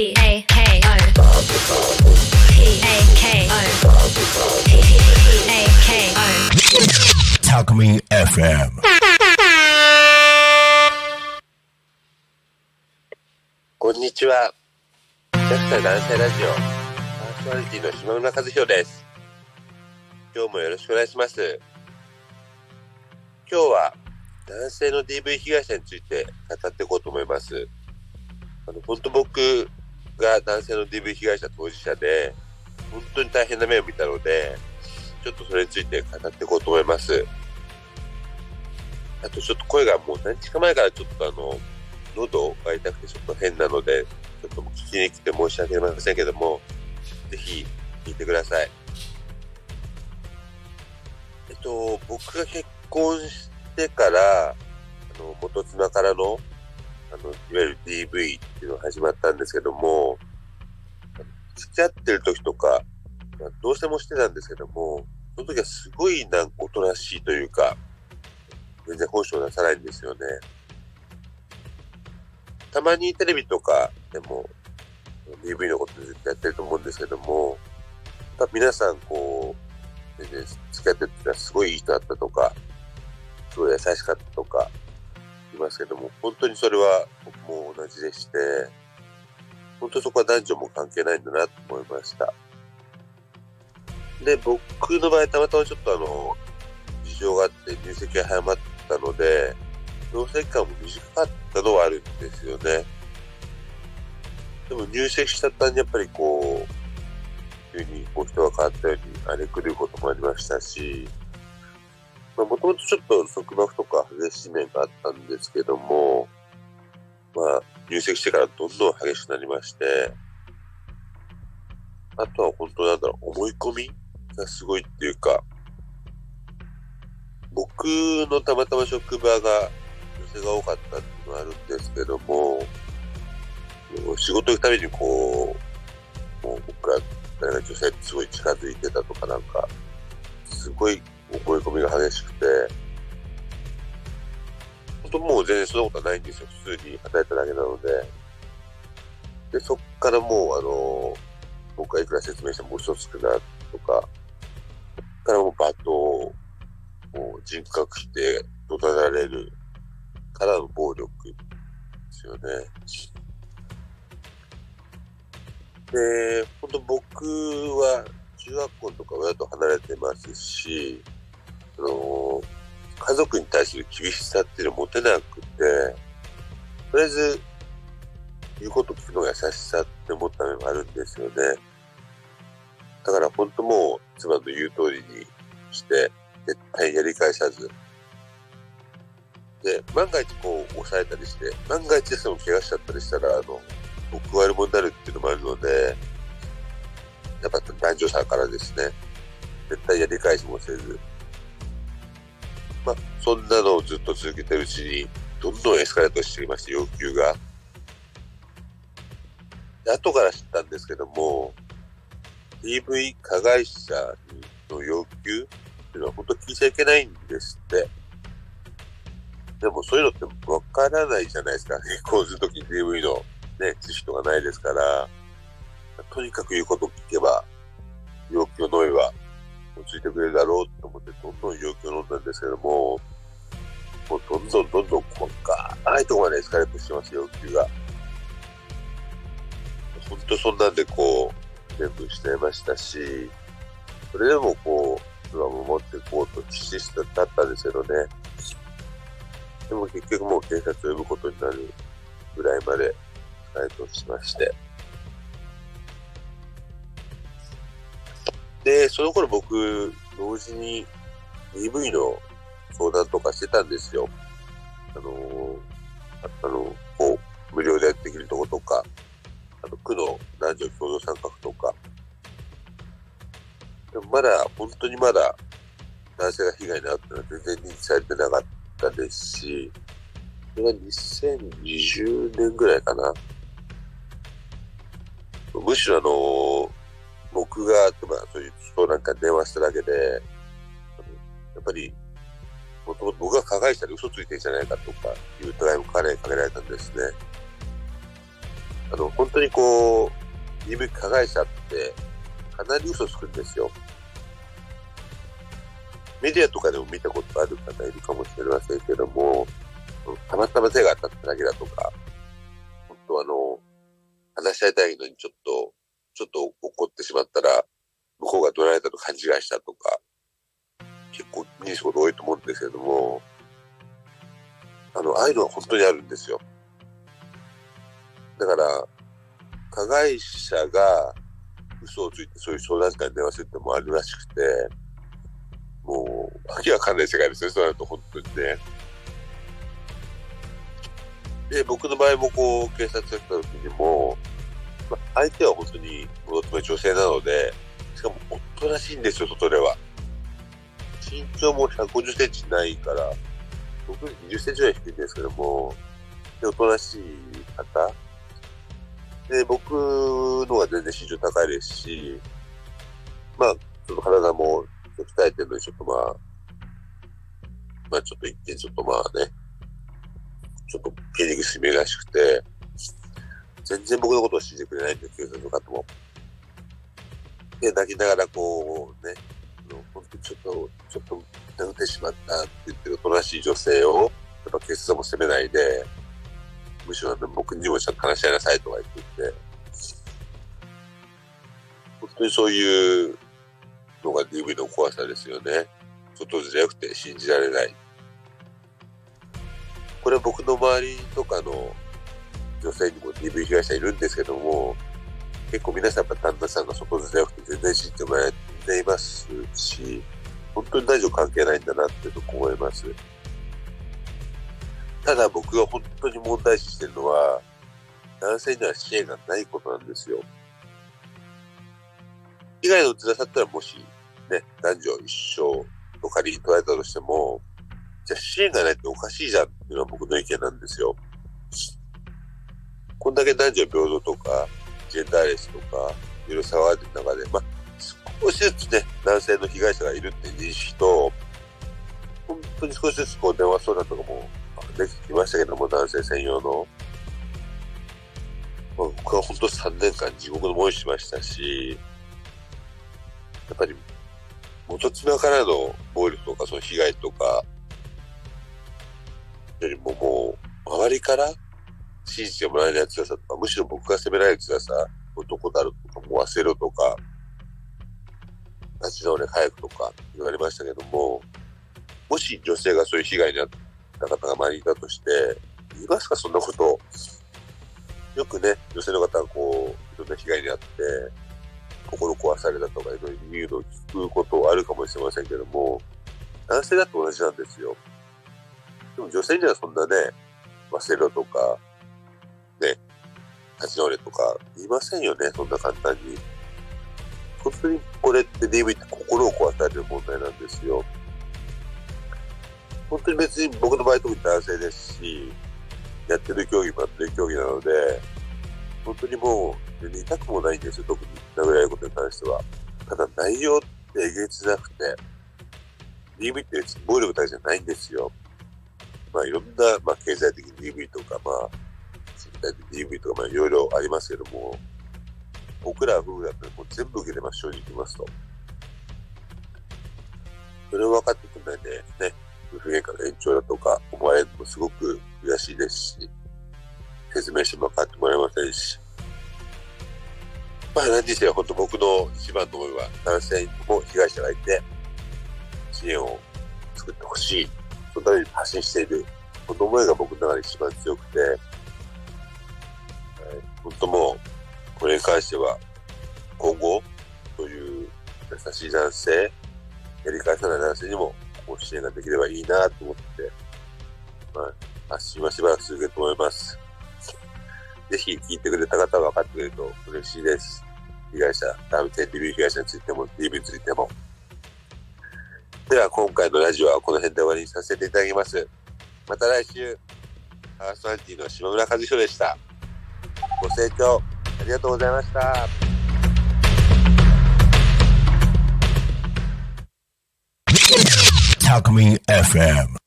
P A K O P A K O P A K O Talkme FM. こんにちは。百歳男性ラジオ、パーソナリティの島村和弘です。今日もよろしくお願いします。今日は男性の DV 被害者について語っていこうと思います。あの、本当僕が男性の DV 被害者当事者で、本当に大変な目を見たので、ちょっとそれについて語っていこうと思います。あとちょっと声がもう何日か前からちょっとあの、喉が痛くてちょっと変なので、ちょっと聞きに来て申し訳ありませんけども、ぜひ聞いてください。えっと、僕が結婚してから、あの、元妻からの、あの、いわゆる DV っていうのが始まったんですけども、付き合ってる時とか、まあどうしてもしてたんですけども、その時はすごいなんかおとなしいというか、全然本性を出さないんですよね。たまにテレビとかでも DV のことずっとやってると思うんですけども、皆さんこう、全然付き合ってる時はすごいいい人だったとか、すごい優しかったとかますけども、本当にそれは僕も同じでして、本当そこは男女も関係ないんだなと思いました。で、僕の場合たまたまちょっとあの、事情があって入籍が早まったので、同棲期間も短かったのはあるんですよね。でも入籍した途端にやっぱりこう、急にこう人が変わったように荒れ狂うこともありましたし、まあもともとちょっと束縛とか激しい面があったんですけども、まあ入籍してからどんどん激しくなりまして、あとは本当なんだろう、思い込みがすごいっていうか、僕のたまたま職場が女性が多かったっていうのはあるんですけども、仕事行くたびにこう、もう僕が誰が女性にすごい近づいてたとかなんか、すごい思い込みが激しくて、本当もう全然そんなことはないんですよ。普通に働いただけなので。で、そっからもうあの、僕がいくら説明しても嘘つくなとか、そっからもう罵倒、もう人格否定、怒鳴られるからの暴力ですよね。で、本当僕は中学校とか親と離れてますし、あの、家族に対する厳しさっていうのを持てなくて、とりあえず言うこと聞くのが優しさって思った面もあるんですよね。だから本当もう妻の言う通りにして、絶対やり返さず。で、万が一こう抑えたりして、万が一でも怪我しちゃったりしたら、あの、僕悪者になるっていうのもあるので、やっぱ男女差からですね、絶対やり返しもせず。まあ、そんなのをずっと続けてるうちに、どんどんエスカレートしてきまして、要求が。で後から知ったんですけども、DV 加害者の要求っていうのは本当聞いちゃいけないんですって。でもそういうのってわからないじゃないですか。結婚するときに DV のね、知識とかないですから、とにかく言うことを聞けば、要求を飲めば、落ち着いてくれるだろうと思って、どんどん要求を飲んだんですけども、もうどんどんどんどん細かいところまでエスカレートしてます、要求が。本当そんなんでこう、全部してましたし、それでもこう、それは守っていこうと必死だったんですけどね。でも結局もう警察を呼ぶことになるぐらいまで回答しまして。で、その頃僕、同時に DV の相談とかしてたんですよ。あのあの、こう、無料でできるとことか、あの、区の男女共同参画とか。でもまだ、本当にまだ、男性が被害に遭ったのは全然認知されてなかったですし、それが2020年ぐらいかな。むしろあの、僕が、まあ、そういう相談会に電話しただけで、やっぱり、もともと僕が加害者で嘘ついてんじゃないかとかいう疑いもかなりかけられたんですね。あの、本当にこう、DV 加害者って、かなり嘘つくんですよ。メディアとかでも見たことある方いるかもしれませんけども、たまたま手が当たっただけだとか、本当あの、話し合いたいのにちょっと、ちょっと怒ってしまったら、向こうが怒られたと勘違いしたとか、結構見ること多いと思うんですけども、あの、ああいうのは本当にあるんですよ。だから、加害者が嘘をついてそういう相談会に電話するってもあるらしくて、もう、わけわかんない世界ですね、そうなると本当にね。で、僕の場合もこう、警察が来た時にも、まあ、相手は本当に、もの女性なので、しかもおとなしいんですよ、外では。身長も150センチないから、僕20センチぐらい低いんですけども、で、おとなしい方。で、僕のは全然身長高いですし、まあ、ちょっと体も鍛えてるのに、ちょっとまあ、まあちょっと一見ちょっとまあね、ちょっと筋肉質めらしくて、全然僕のことを信じてくれないんです、警察の方も。で、泣きながらこうね、本当にちょっと、ちょっと殴ってしまったって言ってるおとなしい女性を、やっぱ警察も責めないで、むしろ僕にもちゃんと話し合いなさいとか言ってて、本当にそういうのが DV の怖さですよね。外じゃなくて信じられない。これは僕の周りとかの女性にも DV 被害者いるんですけども、結構皆さんやっぱ旦那さんが外じゃなくて全然信じてもらえていますし、本当に大丈夫関係ないんだなってとこ思います。ただ僕が本当に問題視してるのは、男性には支援がないことなんですよ。被害の辛さったらもし、ね、男女一生と仮に捉えたとしても、じゃあ支援がないっておかしいじゃんっていうのは僕の意見なんですよ。こんだけ男女平等とか、ジェンダーレスとか、いろいろ騒がれてる中で、まあ、少しずつね、男性の被害者がいるって認識と、本当に少しずつこう電話相談とかもできてきましたけども、男性専用の。まあ、僕は本当3年間地獄の思いしましたし、やっぱり元妻からの暴力とかその被害とか、よりももう、周りから信じてもらえない辛さとか、むしろ僕が責められる辛さ、男だろとか、もう忘れろとか、立ち直れ早くとか言われましたけども、もし女性がそういう被害に遭った方が周りにいたとして、言いますか、そんなこと？よくね、女性の方がこう、いろんな被害に遭って、心壊されたとかいろいろ言うのを聞くことはあるかもしれませんけども、男性だって同じなんですよ。でも女性にはそんなね、忘れろとか、立ち直れとか言いませんよね、そんな簡単に。本当にこれって DV って心を壊される問題なんですよ。本当に別に僕の場合特に男性ですし、やってる競技もやってる競技なので、本当にもう、全然痛くもないんですよ、特に殴られることに関しては。ただ内容ってえげつなくて、DV って別に暴力だけじゃないんですよ。まあいろんな、まあ経済的 DV とか、まあ、DV とか、いろいろありますけども、僕ら夫婦だったらもう全部受けてます、正直言いますと。それを分かってくんないで、ね、夫婦喧嘩の延長だとか思われるのもすごく悔しいですし、説明しても分かってもらえませんし。まあ何にせよ本当僕の一番の思いは男性も被害者がいて、支援を作ってほしい。そのために発信している。この思いが僕の中で一番強くて、本当もう、これに関しては、今後、そういう優しい男性、やり返さない男性にも、こう支援ができればいいなと思って、まあ、発信はしばらく続けると思います。ぜひ聞いてくれた方は分かってくれると嬉しいです。被害者、男性 DV 被害者についても、DV についても。では、今回のラジオはこの辺で終わりにさせていただきます。また来週、パーソナリティの島村和弘でした。清聴ありがとうございました。Talk Me FM.